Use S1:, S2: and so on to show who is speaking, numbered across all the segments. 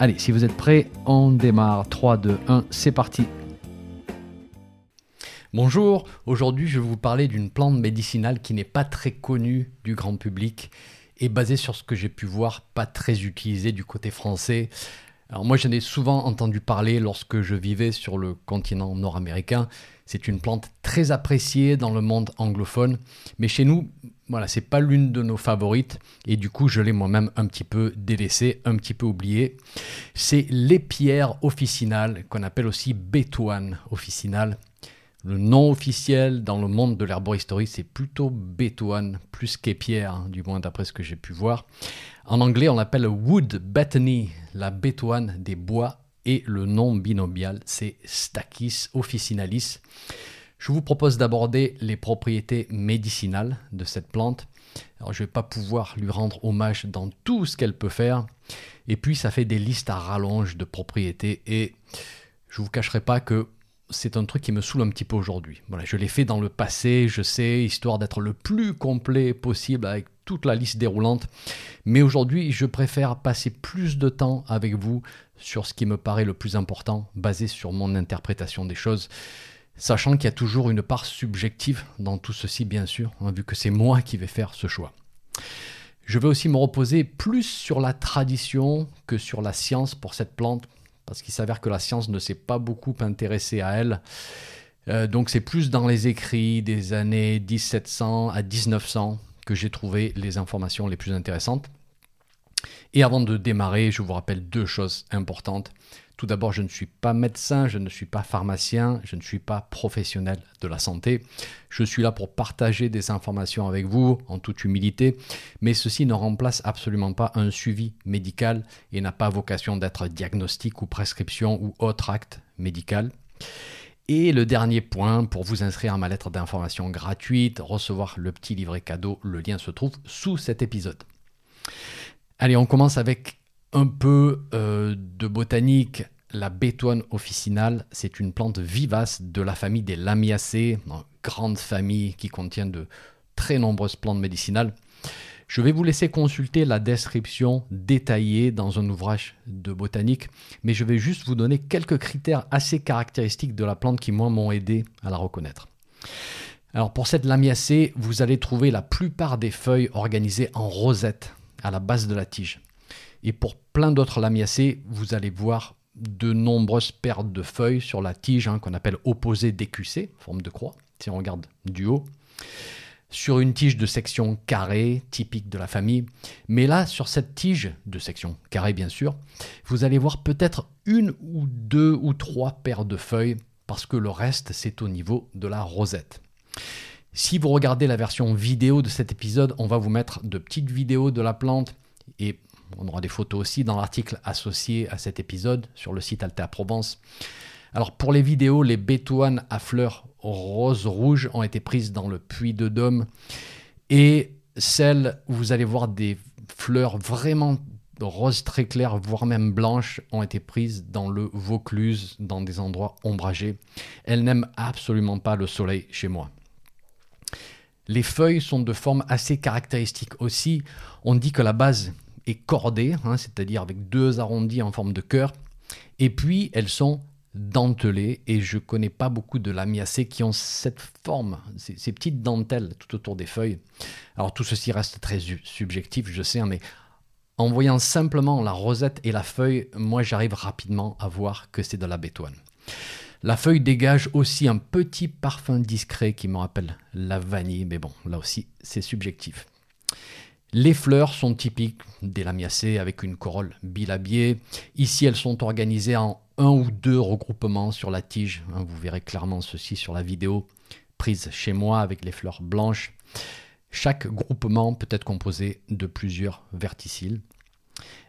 S1: Allez, si vous êtes prêts, on démarre. 3, 2, 1, c'est parti. Bonjour, aujourd'hui je vais vous parler d'une plante médicinale qui n'est pas très connue du grand public et basée sur ce que j'ai pu voir, pas très utilisée du côté français. Alors moi j'en ai souvent entendu parler lorsque je vivais sur le continent nord-américain. C'est une plante très appréciée dans le monde anglophone, mais chez nous, voilà, c'est pas l'une de nos favorites et du coup, je l'ai moi-même un petit peu délaissée, un petit peu oubliée. C'est l'épierre officinale qu'on appelle aussi bétoine officinale. Le nom officiel dans le monde de l'herboristerie, c'est plutôt bétoine plus qu'épierre, hein, du moins d'après ce que j'ai pu voir. En anglais, on l'appelle wood bethany, la bétoine des bois, et le nom binomial, c'est Stachys officinalis. Je vous propose d'aborder les propriétés médicinales de cette plante. Alors, je ne vais pas pouvoir lui rendre hommage dans tout ce qu'elle peut faire. Et puis, ça fait des listes à rallonge de propriétés. Et je ne vous cacherai pas que c'est un truc qui me saoule un petit peu aujourd'hui. Voilà, je l'ai fait dans le passé, je sais, histoire d'être le plus complet possible avec toute la liste déroulante. Mais aujourd'hui, je préfère passer plus de temps avec vous sur ce qui me paraît le plus important, basé sur mon interprétation des choses sachant qu'il y a toujours une part subjective dans tout ceci, bien sûr, hein, vu que c'est moi qui vais faire ce choix. Je vais aussi me reposer plus sur la tradition que sur la science pour cette plante, parce qu'il s'avère que la science ne s'est pas beaucoup intéressée à elle. Euh, donc c'est plus dans les écrits des années 1700 à 1900 que j'ai trouvé les informations les plus intéressantes. Et avant de démarrer, je vous rappelle deux choses importantes. Tout d'abord, je ne suis pas médecin, je ne suis pas pharmacien, je ne suis pas professionnel de la santé. Je suis là pour partager des informations avec vous en toute humilité, mais ceci ne remplace absolument pas un suivi médical et n'a pas vocation d'être diagnostic ou prescription ou autre acte médical. Et le dernier point, pour vous inscrire à ma lettre d'information gratuite, recevoir le petit livret cadeau, le lien se trouve sous cet épisode. Allez, on commence avec un peu euh, de botanique. La bétoine officinale, c'est une plante vivace de la famille des Lamiacées, grande famille qui contient de très nombreuses plantes médicinales. Je vais vous laisser consulter la description détaillée dans un ouvrage de botanique, mais je vais juste vous donner quelques critères assez caractéristiques de la plante qui, moi, m'ont aidé à la reconnaître. Alors, pour cette lamiacée, vous allez trouver la plupart des feuilles organisées en rosette à la base de la tige. Et pour plein d'autres lamiacées, vous allez voir de nombreuses pertes de feuilles sur la tige hein, qu'on appelle opposée décussée, forme de croix, si on regarde du haut. Sur une tige de section carrée, typique de la famille. Mais là, sur cette tige de section carrée, bien sûr, vous allez voir peut-être une ou deux ou trois paires de feuilles, parce que le reste, c'est au niveau de la rosette. Si vous regardez la version vidéo de cet épisode, on va vous mettre de petites vidéos de la plante et on aura des photos aussi dans l'article associé à cet épisode sur le site Altea Provence. Alors pour les vidéos, les bétoines à fleurs rose-rouge ont été prises dans le puits de Dôme et celles où vous allez voir des fleurs vraiment roses très claires, voire même blanches, ont été prises dans le Vaucluse, dans des endroits ombragés. Elles n'aiment absolument pas le soleil chez moi. Les feuilles sont de forme assez caractéristique aussi. On dit que la base cordées, hein, c'est-à-dire avec deux arrondis en forme de cœur. Et puis elles sont dentelées et je connais pas beaucoup de lamiacées qui ont cette forme, ces, petites dentelles tout autour des feuilles. Alors tout ceci reste très subjectif, je sais, hein, mais en voyant simplement la rosette et la feuille, moi j'arrive rapidement à voir que c'est de la bétoine. La feuille dégage aussi un petit parfum discret qui me rappelle la vanille, mais bon, là aussi c'est subjectif. Les fleurs sont typiques des lamiacées avec une corolle bilabiée. Ici, elles sont organisées en un ou deux regroupements sur la tige. Hein, vous verrez clairement ceci sur la vidéo prise chez moi avec les fleurs blanches. Chaque groupement peut être composé de plusieurs verticilles.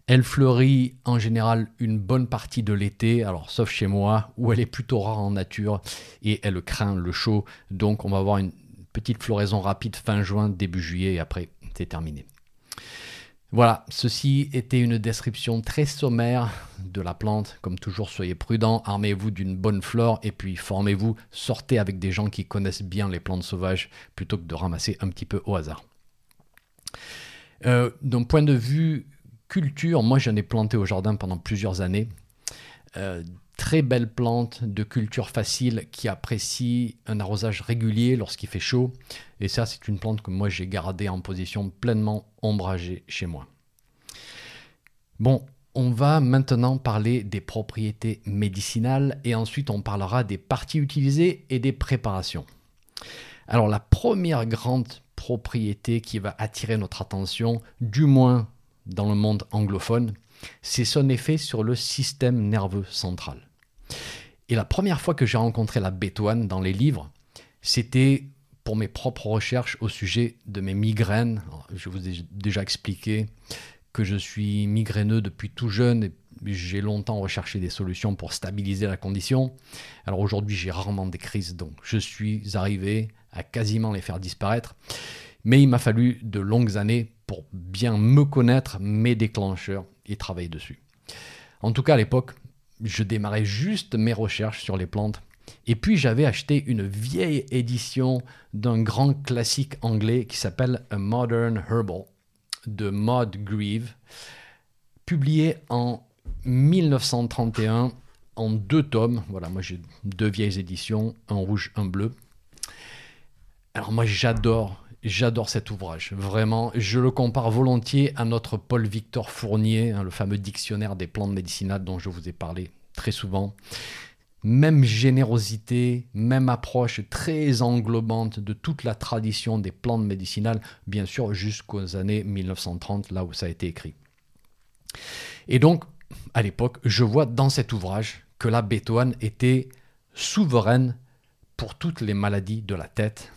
S1: Elle fleurit en général une bonne partie de l'été, sauf chez moi, où elle est plutôt rare en nature et elle craint le chaud. Donc on va avoir une petite floraison rapide fin juin, début juillet et après c'est terminé. Voilà, ceci était une description très sommaire de la plante. Comme toujours, soyez prudents, armez-vous d'une bonne flore et puis formez-vous, sortez avec des gens qui connaissent bien les plantes sauvages plutôt que de ramasser un petit peu au hasard. Euh, d'un point de vue culture, moi j'en ai planté au jardin pendant plusieurs années. Euh, très belle plante de culture facile qui apprécie un arrosage régulier lorsqu'il fait chaud. Et ça, c'est une plante que moi j'ai gardée en position pleinement ombragée chez moi. Bon, on va maintenant parler des propriétés médicinales et ensuite on parlera des parties utilisées et des préparations. Alors la première grande propriété qui va attirer notre attention, du moins dans le monde anglophone, c'est son effet sur le système nerveux central. Et la première fois que j'ai rencontré la bétoine dans les livres, c'était pour mes propres recherches au sujet de mes migraines. je vous ai déjà expliqué que je suis migraineux depuis tout jeune et j'ai longtemps recherché des solutions pour stabiliser la condition. Alors aujourd'hui, j'ai rarement des crises, donc je suis arrivé à quasiment les faire disparaître. Mais il m'a fallu de longues années pour bien me connaître, mes déclencheurs et travailler dessus. En tout cas, à l'époque, je démarrais juste mes recherches sur les plantes. Et puis j'avais acheté une vieille édition d'un grand classique anglais qui s'appelle A Modern Herbal de Maud Grieve, publié en 1931 en deux tomes. Voilà, moi j'ai deux vieilles éditions, un rouge, un bleu. Alors moi j'adore J'adore cet ouvrage, vraiment. Je le compare volontiers à notre Paul Victor Fournier, hein, le fameux dictionnaire des plantes médicinales dont je vous ai parlé très souvent. Même générosité, même approche très englobante de toute la tradition des plantes médicinales, bien sûr jusqu'aux années 1930, là où ça a été écrit. Et donc, à l'époque, je vois dans cet ouvrage que la bétoine était souveraine pour toutes les maladies de la tête,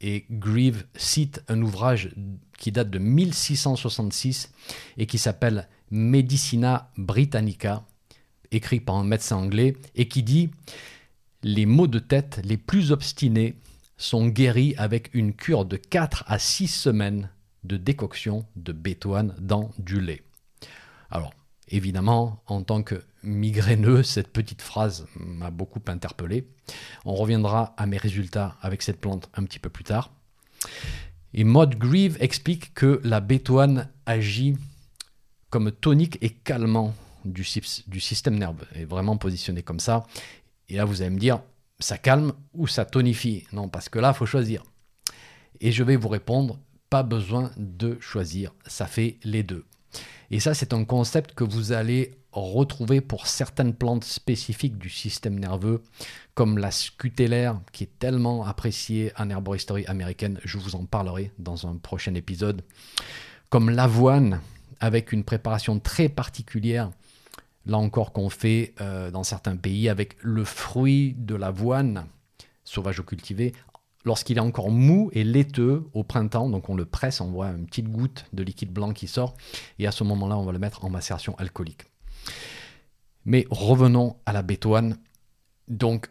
S1: et Grieve cite un ouvrage qui date de 1666 et qui s'appelle Medicina Britannica, écrit par un médecin anglais, et qui dit Les maux de tête les plus obstinés sont guéris avec une cure de 4 à 6 semaines de décoction de bétoine dans du lait. Alors, évidemment, en tant que migraineux, cette petite phrase m'a beaucoup interpellé. On reviendra à mes résultats avec cette plante un petit peu plus tard. Et Maud Grieve explique que la bétoine agit comme tonique et calmant du, système nerveux, est vraiment positionné comme ça. Et là, vous allez me dire, ça calme ou ça tonifie? Non, parce que là, il faut choisir. Et je vais vous répondre, pas besoin de choisir, ça fait les deux. Et ça, c'est un concept que vous allez retrouver pour certaines plantes spécifiques du système nerveux, comme la scutellaire, qui est tellement appréciée en herboristerie américaine. Je vous en parlerai dans un prochain épisode. Comme l'avoine, avec une préparation très particulière, là encore qu'on fait euh, dans certains pays, avec le fruit de l'avoine sauvage ou cultivé lorsqu'il est encore mou et laiteux au printemps, donc on le presse, on voit une petite goutte de liquide blanc qui sort, et à ce moment-là, on va le mettre en macération alcoolique. Mais revenons à la bétoine. Donc,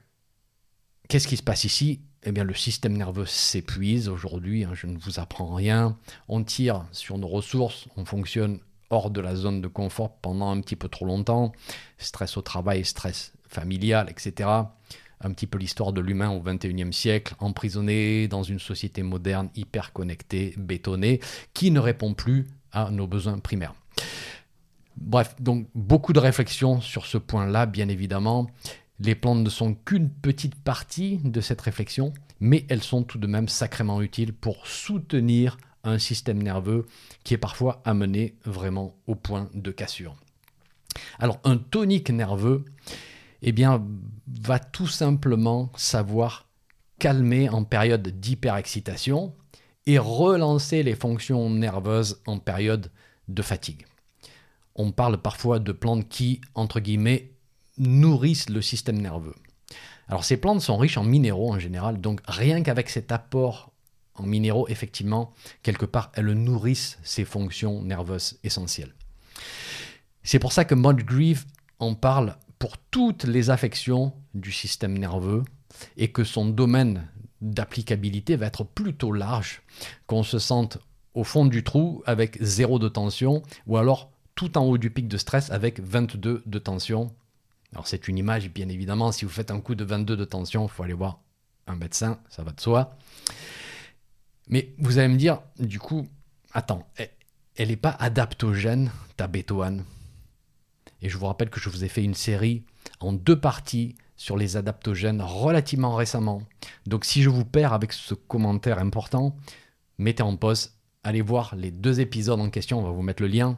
S1: qu'est-ce qui se passe ici? Eh bien, le système nerveux s'épuise aujourd'hui, hein, je ne vous apprends rien. On tire sur nos ressources, on fonctionne hors de la zone de confort pendant un petit peu trop longtemps. Stress au travail, stress familial, etc un petit peu l'histoire de l'humain au XXIe siècle, emprisonné dans une société moderne, hyper connectée, bétonnée, qui ne répond plus à nos besoins primaires. Bref, donc beaucoup de réflexions sur ce point-là, bien évidemment. Les plantes ne sont qu'une petite partie de cette réflexion, mais elles sont tout de même sacrément utiles pour soutenir un système nerveux qui est parfois amené vraiment au point de cassure. Alors un tonique nerveux, eh bien, va tout simplement savoir calmer en période d'hyperexcitation et relancer les fonctions nerveuses en période de fatigue. On parle parfois de plantes qui, entre guillemets, nourrissent le système nerveux. Alors ces plantes sont riches en minéraux en général, donc rien qu'avec cet apport en minéraux, effectivement, quelque part, elles nourrissent ces fonctions nerveuses essentielles. C'est pour ça que Grief en parle pour toutes les affections du système nerveux et que son domaine d'applicabilité va être plutôt large, qu'on se sente au fond du trou avec zéro de tension ou alors tout en haut du pic de stress avec 22 de tension. Alors c'est une image, bien évidemment, si vous faites un coup de 22 de tension, il faut aller voir un médecin, ça va de soi. Mais vous allez me dire, du coup, attends, elle n'est pas adaptogène, ta bétoine Et je vous rappelle que je vous ai fait une série en deux parties sur les adaptogènes relativement récemment. Donc si je vous perds avec ce commentaire important, mettez en pause, allez voir les deux épisodes en question, on va vous mettre le lien.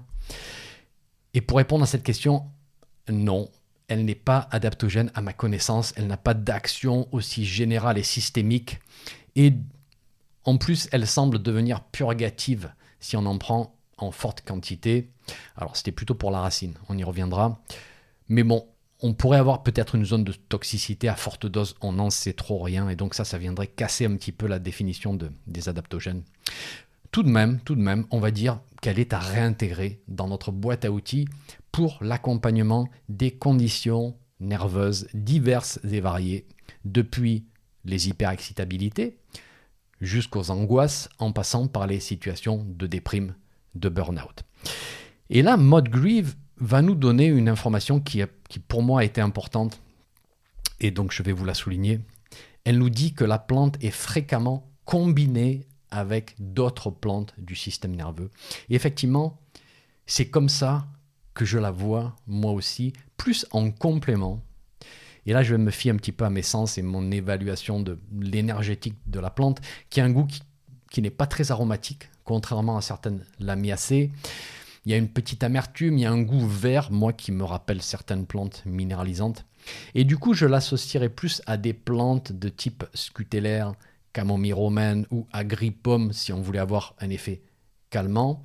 S1: Et pour répondre à cette question, non, elle n'est pas adaptogène à ma connaissance, elle n'a pas d'action aussi générale et systémique. Et en plus, elle semble devenir purgative si on en prend en forte quantité. Alors c'était plutôt pour la racine, on y reviendra. Mais bon, on pourrait avoir peut-être une zone de toxicité à forte dose, on n'en sait trop rien, et donc ça, ça viendrait casser un petit peu la définition de, des adaptogènes. Tout de même, tout de même, on va dire qu'elle est à réintégrer dans notre boîte à outils pour l'accompagnement des conditions nerveuses diverses et variées, depuis les hyperexcitabilités jusqu'aux angoisses, en passant par les situations de déprime, de burn-out. Et là, Grieve va nous donner une information qui, qui pour moi a été importante, et donc je vais vous la souligner. Elle nous dit que la plante est fréquemment combinée avec d'autres plantes du système nerveux. Et effectivement, c'est comme ça que je la vois, moi aussi, plus en complément. Et là, je vais me fier un petit peu à mes sens et mon évaluation de l'énergétique de la plante, qui a un goût qui, n'est pas très aromatique, contrairement à certaines lamiacées. Il y a une petite amertume, il y a un goût vert, moi, qui me rappelle certaines plantes minéralisantes. Et du coup, je l'associerai plus à des plantes de type scutellaire, camomille romaine ou agripomme, si on voulait avoir un effet calmant.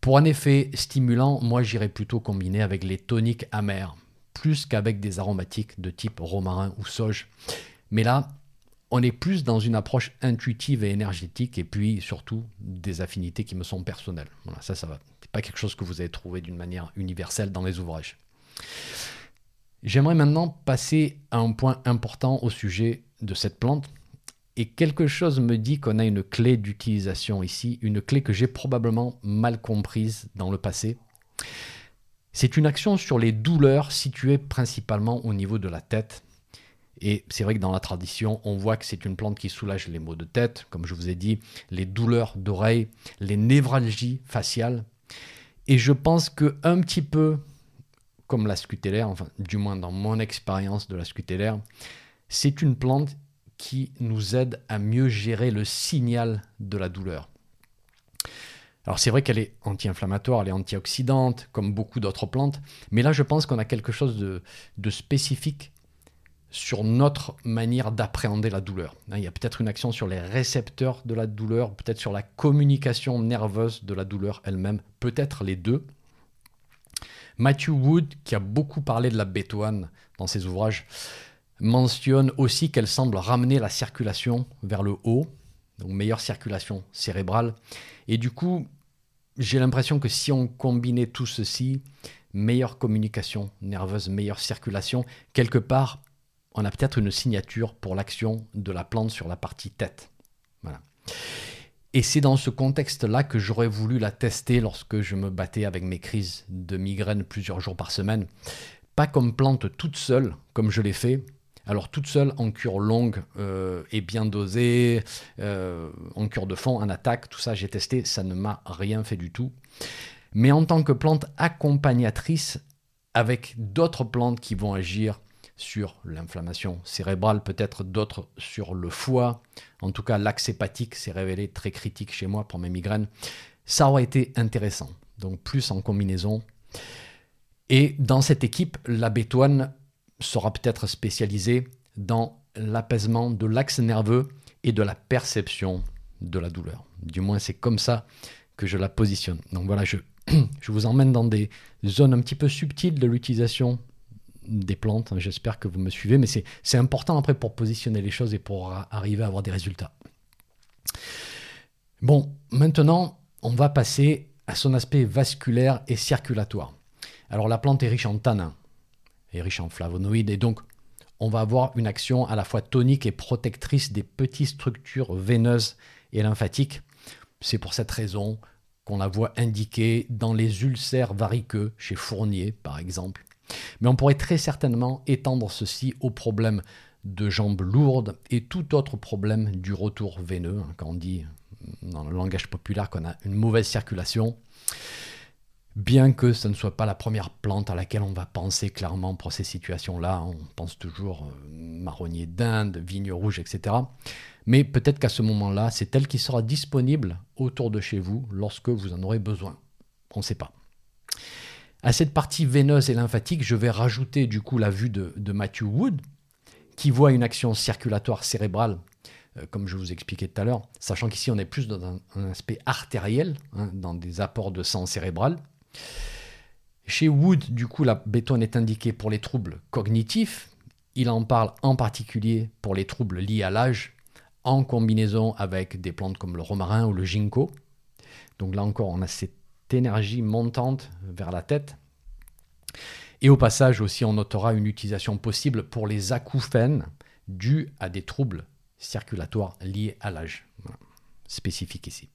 S1: Pour un effet stimulant, moi j'irais plutôt combiner avec les toniques amers, plus qu'avec des aromatiques de type romarin ou sauge. Mais là, on est plus dans une approche intuitive et énergétique, et puis surtout des affinités qui me sont personnelles. Voilà, ça, ça va. C'est pas quelque chose que vous allez trouver d'une manière universelle dans les ouvrages. J'aimerais maintenant passer à un point important au sujet de cette plante, et quelque chose me dit qu'on a une clé d'utilisation ici, une clé que j'ai probablement mal comprise dans le passé. C'est une action sur les douleurs situées principalement au niveau de la tête. Et c'est vrai que dans la tradition, on voit que c'est une plante qui soulage les maux de tête, comme je vous ai dit, les douleurs d'oreille, les névralgies faciales. Et je pense que un petit peu comme la scutellaire, enfin du moins dans mon expérience de la scutellaire, c'est une plante qui nous aide à mieux gérer le signal de la douleur. Alors c'est vrai qu'elle est anti-inflammatoire, elle est antioxydante, comme beaucoup d'autres plantes, mais là je pense qu'on a quelque chose de, spécifique sur notre manière d'appréhender la douleur. Hein, il y a peut-être une action sur les récepteurs de la douleur, peut-être sur la communication nerveuse de la douleur elle-même, peut-être les deux. Matthew Wood, qui a beaucoup parlé de la bétoine dans ses ouvrages, mentionne aussi qu'elle semble ramener la circulation vers le haut, donc meilleure circulation cérébrale. Et du coup, j'ai l'impression que si on combinait tout ceci, meilleure communication nerveuse, meilleure circulation, quelque part, on a peut-être une signature pour l'action de la plante sur la partie tête. Voilà. Et c'est dans ce contexte-là que j'aurais voulu la tester lorsque je me battais avec mes crises de migraine plusieurs jours par semaine. Pas comme plante toute seule, comme je l'ai fait, alors toute seule en cure longue euh, et bien dosée, euh, en cure de fond, en attaque, tout ça j'ai testé, ça ne m'a rien fait du tout. Mais en tant que plante accompagnatrice, avec d'autres plantes qui vont agir sur l'inflammation cérébrale, peut-être d'autres sur le foie, en tout cas l'axe hépatique s'est révélé très critique chez moi pour mes migraines, ça aurait été intéressant. Donc plus en combinaison. Et dans cette équipe, la bétoine sera peut-être spécialisé dans l'apaisement de l'axe nerveux et de la perception de la douleur. Du moins, c'est comme ça que je la positionne. Donc voilà, je, je vous emmène dans des zones un petit peu subtiles de l'utilisation des plantes. J'espère que vous me suivez, mais c'est important après pour positionner les choses et pour arriver à avoir des résultats. Bon, maintenant, on va passer à son aspect vasculaire et circulatoire. Alors la plante est riche en tanins, est riche en flavonoïdes, et donc on va avoir une action à la fois tonique et protectrice des petites structures veineuses et lymphatiques. C'est pour cette raison qu'on la voit indiquée dans les ulcères variqueux chez Fournier, par exemple. Mais on pourrait très certainement étendre ceci aux problèmes de jambes lourdes et tout autre problème du retour veineux, hein, quand on dit dans le langage populaire qu'on a une mauvaise circulation bien que ce ne soit pas la première plante à laquelle on va penser clairement pour ces situations-là. On pense toujours euh, marronnier d'Inde, vigne rouge, etc. Mais peut-être qu'à ce moment-là, c'est elle qui sera disponible autour de chez vous lorsque vous en aurez besoin. On ne sait pas. À cette partie veineuse et lymphatique, je vais rajouter du coup la vue de, Matthew Wood, qui voit une action circulatoire cérébrale, euh, comme je vous expliquais tout à l'heure, sachant qu'ici on est plus dans un, aspect artériel, hein, dans des apports de sang cérébral. Chez Wood, du coup, la béton est indiquée pour les troubles cognitifs. Il en parle en particulier pour les troubles liés à l'âge, en combinaison avec des plantes comme le romarin ou le ginkgo. Donc là encore, on a cette énergie montante vers la tête. Et au passage aussi, on notera une utilisation possible pour les acouphènes dus à des troubles circulatoires liés à l'âge. Spécifique ici.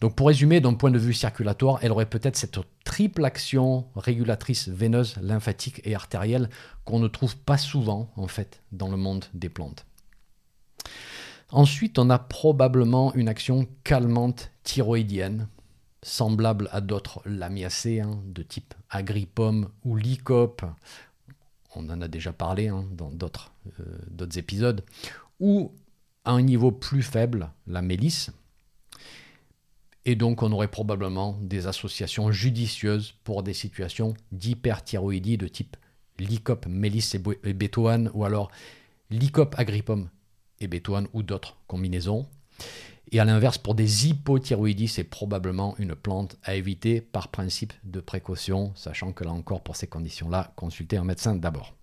S1: Donc pour résumer, d'un point de vue circulatoire, elle aurait peut-être cette triple action régulatrice veineuse, lymphatique et artérielle qu'on ne trouve pas souvent en fait dans le monde des plantes. Ensuite, on a probablement une action calmante thyroïdienne, semblable à d'autres lamiacées hein, de type agripomme ou lycope. On en a déjà parlé hein, dans euh, d'autres épisodes. Ou à un niveau plus faible, la mélisse, et donc, on aurait probablement des associations judicieuses pour des situations d'hyperthyroïdie de type Lycope, Mélis et Bétoine, ou alors Lycope, Agrippum et Bétoine, ou d'autres combinaisons. Et à l'inverse, pour des hypothyroïdies, c'est probablement une plante à éviter par principe de précaution, sachant que là encore, pour ces conditions-là, consultez un médecin d'abord.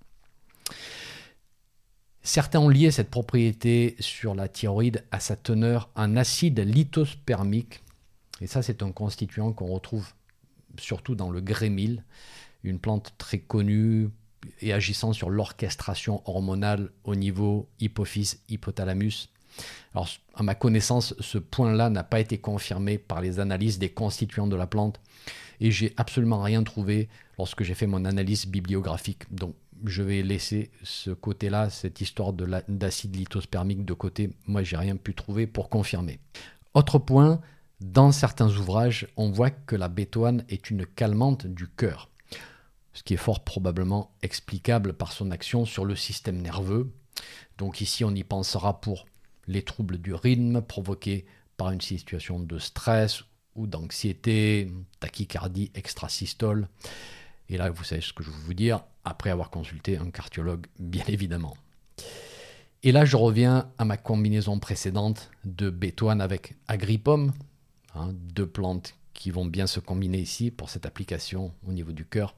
S1: Certains ont lié cette propriété sur la thyroïde à sa teneur en acide lithospermique, et ça, c'est un constituant qu'on retrouve surtout dans le grémil, une plante très connue et agissant sur l'orchestration hormonale au niveau hypophyse, hypothalamus. Alors, à ma connaissance, ce point-là n'a pas été confirmé par les analyses des constituants de la plante et j'ai absolument rien trouvé lorsque j'ai fait mon analyse bibliographique. Donc, je vais laisser ce côté-là, cette histoire d'acide lithospermique de côté. Moi, j'ai rien pu trouver pour confirmer. Autre point, dans certains ouvrages, on voit que la bétoine est une calmante du cœur, ce qui est fort probablement explicable par son action sur le système nerveux. Donc ici, on y pensera pour les troubles du rythme provoqués par une situation de stress ou d'anxiété, tachycardie, extrasystole. Et là, vous savez ce que je veux vous dire, après avoir consulté un cardiologue, bien évidemment. Et là, je reviens à ma combinaison précédente de bétoine avec agrippum, Hein, deux plantes qui vont bien se combiner ici pour cette application au niveau du cœur.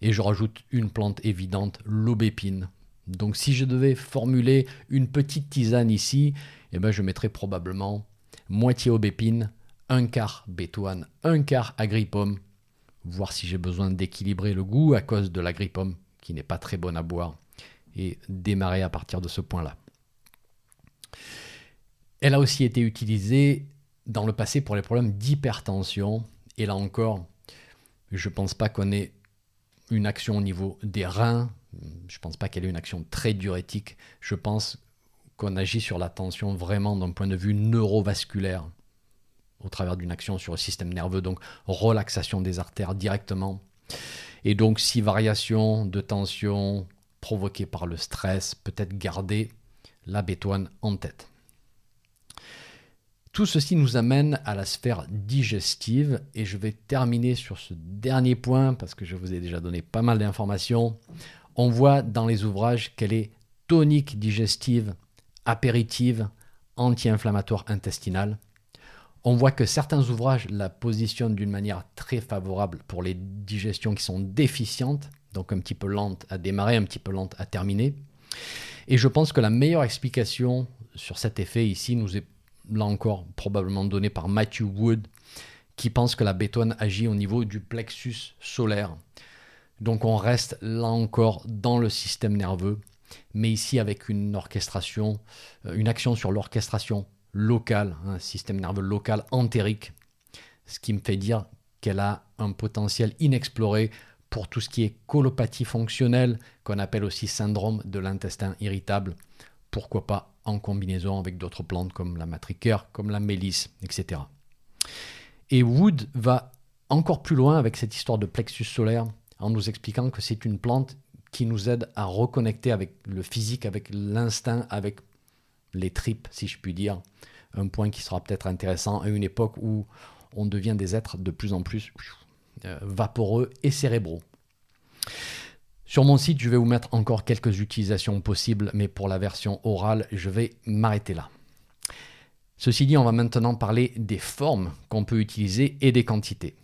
S1: Et je rajoute une plante évidente, l'aubépine. Donc si je devais formuler une petite tisane ici, eh ben je mettrais probablement moitié aubépine, un quart bétoine, un quart agrippome, voir si j'ai besoin d'équilibrer le goût à cause de l'agrippome, qui n'est pas très bonne à boire, et démarrer à partir de ce point-là. Elle a aussi été utilisée dans le passé pour les problèmes d'hypertension. Et là encore, je ne pense pas qu'on ait une action au niveau des reins. Je ne pense pas qu'elle ait une action très diurétique. Je pense qu'on agit sur la tension vraiment d'un point de vue neurovasculaire au travers d'une action sur le système nerveux, donc relaxation des artères directement. Et donc si variation de tension provoquée par le stress, peut-être garder la bétoine en tête. Tout ceci nous amène à la sphère digestive et je vais terminer sur ce dernier point parce que je vous ai déjà donné pas mal d'informations. On voit dans les ouvrages qu'elle est tonique digestive, apéritive, anti-inflammatoire intestinale. On voit que certains ouvrages la positionnent d'une manière très favorable pour les digestions qui sont déficientes, donc un petit peu lentes à démarrer, un petit peu lentes à terminer. Et je pense que la meilleure explication sur cet effet ici nous est là encore probablement donné par Matthew Wood, qui pense que la bétone agit au niveau du plexus solaire. Donc on reste là encore dans le système nerveux, mais ici avec une orchestration, euh, une action sur l'orchestration locale, un système nerveux local entérique, ce qui me fait dire qu'elle a un potentiel inexploré pour tout ce qui est colopathie fonctionnelle, qu'on appelle aussi syndrome de l'intestin irritable, pourquoi pas en combinaison avec d'autres plantes comme la matricaire, comme la mélisse, etc. Et Wood va encore plus loin avec cette histoire de plexus solaire en nous expliquant que c'est une plante qui nous aide à reconnecter avec le physique, avec l'instinct, avec les tripes, si je puis dire. Un point qui sera peut-être intéressant à une époque où on devient des êtres de plus en plus euh, vaporeux et cérébraux. Sur mon site, je vais vous mettre encore quelques utilisations possibles, mais pour la version orale, je vais m'arrêter là. Ceci dit, on va maintenant parler des formes qu'on peut utiliser et des quantités.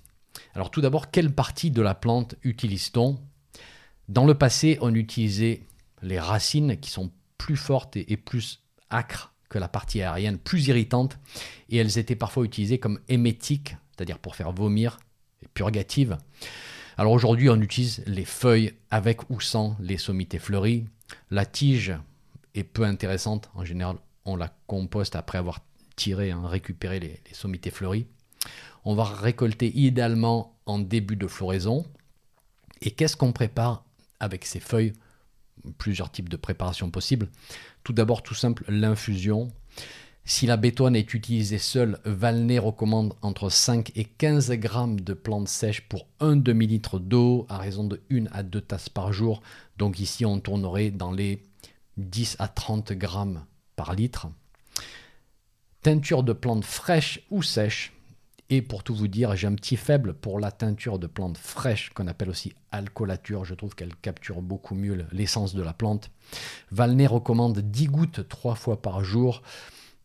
S1: Alors tout d'abord, quelle partie de la plante utilise-t-on? Dans le passé, on utilisait les racines qui sont plus fortes et plus acres que la partie aérienne, plus irritante, et elles étaient parfois utilisées comme émétiques, c'est-à-dire pour faire vomir, et purgatives. Alors aujourd'hui, on utilise les feuilles avec ou sans les sommités fleuries. La tige est peu intéressante, en général, on la composte après avoir tiré, hein, récupéré les, les sommités fleuries. On va récolter idéalement en début de floraison. Et qu'est-ce qu'on prépare avec ces feuilles? Plusieurs types de préparations possibles. Tout d'abord, tout simple, l'infusion. Si la bétoine est utilisée seule, Valnet recommande entre 5 et 15 grammes de plantes sèches pour un demi-litre d'eau à raison de 1 à 2 tasses par jour. Donc ici, on tournerait dans les 10 à 30 grammes par litre. Teinture de plantes fraîches ou sèches. Et pour tout vous dire, j'ai un petit faible pour la teinture de plantes fraîches, qu'on appelle aussi alcoolature. Je trouve qu'elle capture beaucoup mieux l'essence de la plante. Valnet recommande 10 gouttes 3 fois par jour.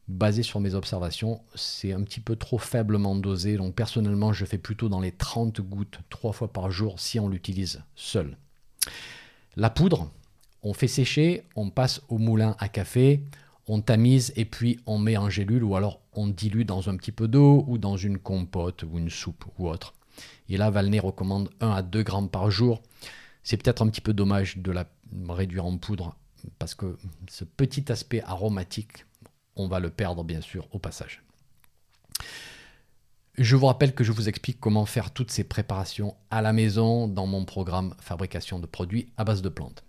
S1: Basé sur mes observations, c'est un petit peu trop faiblement dosé. Donc personnellement, je fais plutôt dans les 30 gouttes 3 fois par jour si on l'utilise seul. La poudre, on fait sécher, on passe au moulin à café, on tamise et puis on met en gélule ou alors on dilue dans un petit peu d'eau ou dans une compote ou une soupe ou autre. Et là, Valnet recommande 1 à 2 grammes par jour. C'est peut-être un petit peu dommage de la réduire en poudre parce que ce petit aspect aromatique, on va le perdre bien sûr au passage. Je vous rappelle que je vous explique comment faire toutes ces préparations à la maison dans mon programme fabrication de produits à base de plantes.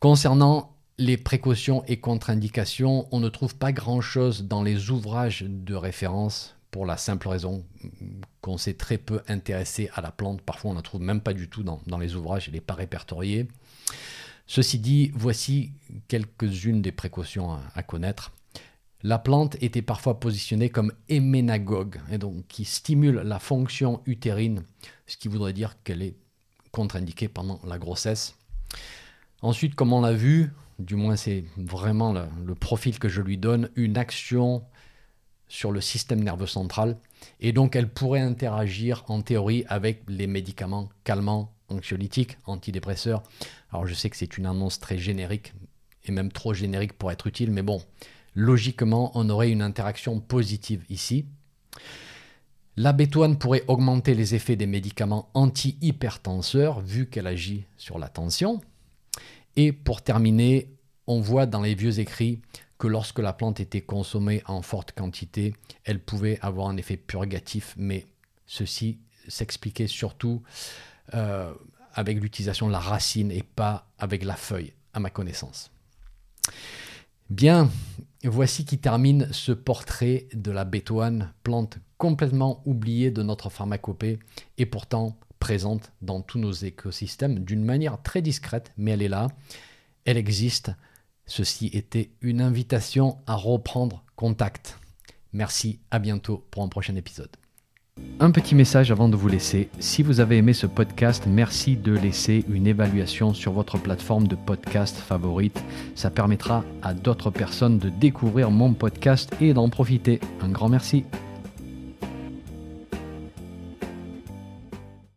S1: Concernant les précautions et contre-indications, on ne trouve pas grand-chose dans les ouvrages de référence pour la simple raison qu'on s'est très peu intéressé à la plante. Parfois, on ne la trouve même pas du tout dans, les ouvrages, elle n'est pas répertoriée. Ceci dit, voici quelques-unes des précautions à, connaître. La plante était parfois positionnée comme héménagogue, et donc qui stimule la fonction utérine, ce qui voudrait dire qu'elle est contre-indiquée pendant la grossesse. Ensuite, comme on l'a vu, du moins c'est vraiment le, profil que je lui donne, une action sur le système nerveux central. Et donc elle pourrait interagir en théorie avec les médicaments calmants, anxiolytiques, antidépresseurs. Alors je sais que c'est une annonce très générique, et même trop générique pour être utile, mais bon, logiquement, on aurait une interaction positive ici. La bétoine pourrait augmenter les effets des médicaments antihypertenseurs, vu qu'elle agit sur la tension. Et pour terminer, on voit dans les vieux écrits que lorsque la plante était consommée en forte quantité, elle pouvait avoir un effet purgatif, mais ceci s'expliquait surtout euh, avec l'utilisation de la racine et pas avec la feuille, à ma connaissance. Bien, voici qui termine ce portrait de la bétoine, plante complètement oubliée de notre pharmacopée et pourtant présente dans tous nos écosystèmes d'une manière très discrète, mais elle est là, elle existe. Ceci était une invitation à reprendre contact. Merci, à bientôt pour un prochain épisode. Un petit message avant de vous laisser. Si vous avez aimé ce podcast, merci de laisser une évaluation sur votre plateforme de podcast favorite. Ça permettra à d'autres personnes de découvrir mon podcast et d'en profiter. Un grand merci.